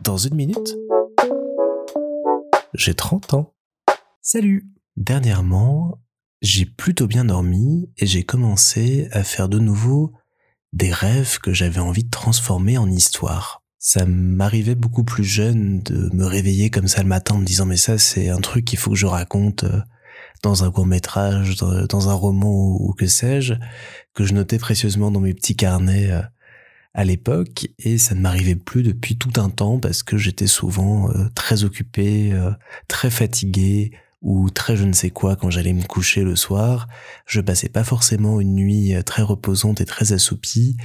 Dans une minute, j'ai 30 ans. Salut Dernièrement, j'ai plutôt bien dormi et j'ai commencé à faire de nouveau des rêves que j'avais envie de transformer en histoire. Ça m'arrivait beaucoup plus jeune de me réveiller comme ça le matin en me disant mais ça c'est un truc qu'il faut que je raconte euh, dans un court métrage, dans un roman ou que sais-je, que je notais précieusement dans mes petits carnets euh, à l'époque et ça ne m'arrivait plus depuis tout un temps parce que j'étais souvent euh, très occupé, très fatigué, ou très je ne sais quoi quand j'allais me coucher le soir, je passais pas forcément une nuit euh, très reposante et très assoupie,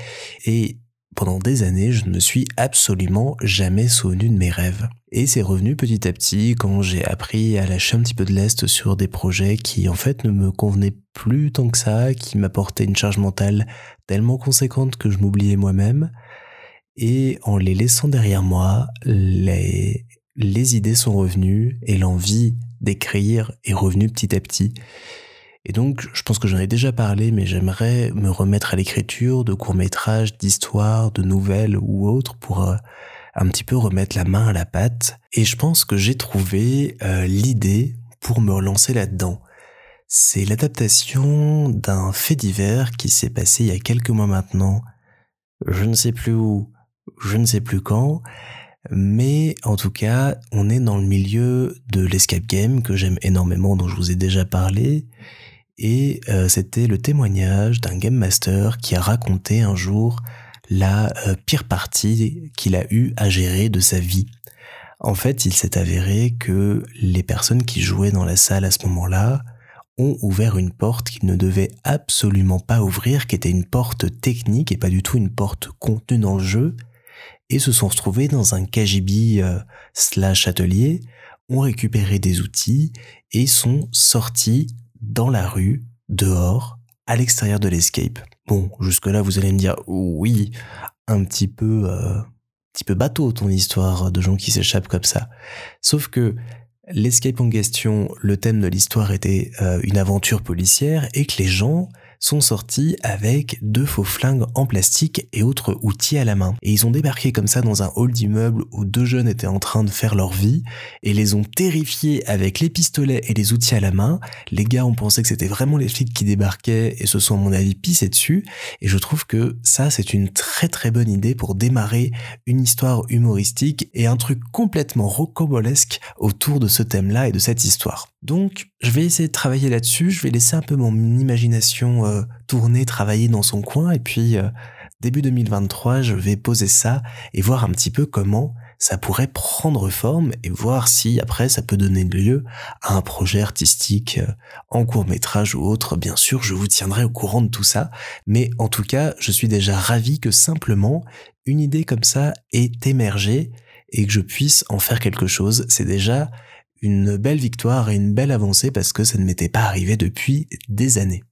et pendant des années, je ne me suis absolument jamais souvenu de mes rêves. Et c'est revenu petit à petit quand j'ai appris à lâcher un petit peu de lest sur des projets qui en fait ne me convenaient plus tant que ça, qui m'apportaient une charge mentale tellement conséquente que je m'oubliais moi-même. Et en les laissant derrière moi, les, les idées sont revenues et l'envie d'écrire est revenu petit à petit. Et donc, je pense que j'en ai déjà parlé, mais j'aimerais me remettre à l'écriture de courts-métrages, d'histoires, de nouvelles ou autres pour euh, un petit peu remettre la main à la pâte. Et je pense que j'ai trouvé euh, l'idée pour me relancer là-dedans. C'est l'adaptation d'un fait divers qui s'est passé il y a quelques mois maintenant. Je ne sais plus où, je ne sais plus quand, mais en tout cas, on est dans le milieu de l'escape game que j'aime énormément, dont je vous ai déjà parlé. Et euh, c'était le témoignage d'un game master qui a raconté un jour la euh, pire partie qu'il a eu à gérer de sa vie. En fait, il s'est avéré que les personnes qui jouaient dans la salle à ce moment-là ont ouvert une porte qu'ils ne devaient absolument pas ouvrir, qui était une porte technique et pas du tout une porte contenue dans le jeu, et se sont retrouvés dans un KGB euh, slash atelier, ont récupéré des outils et sont sortis dans la rue, dehors, à l'extérieur de l'escape. Bon, jusque-là, vous allez me dire, oui, un petit peu, euh, petit peu bateau ton histoire de gens qui s'échappent comme ça. Sauf que l'escape en question, le thème de l'histoire était euh, une aventure policière et que les gens sont sortis avec deux faux flingues en plastique et autres outils à la main. Et ils ont débarqué comme ça dans un hall d'immeuble où deux jeunes étaient en train de faire leur vie et les ont terrifiés avec les pistolets et les outils à la main. Les gars ont pensé que c'était vraiment les flics qui débarquaient et se sont à mon avis pissés dessus. Et je trouve que ça c'est une très très bonne idée pour démarrer une histoire humoristique et un truc complètement rocambolesque autour de ce thème-là et de cette histoire. Donc, je vais essayer de travailler là-dessus, je vais laisser un peu mon imagination euh, tourner, travailler dans son coin, et puis euh, début 2023, je vais poser ça et voir un petit peu comment ça pourrait prendre forme et voir si après ça peut donner lieu à un projet artistique euh, en court métrage ou autre. Bien sûr, je vous tiendrai au courant de tout ça, mais en tout cas, je suis déjà ravi que simplement une idée comme ça ait émergé et que je puisse en faire quelque chose. C'est déjà une belle victoire et une belle avancée parce que ça ne m'était pas arrivé depuis des années.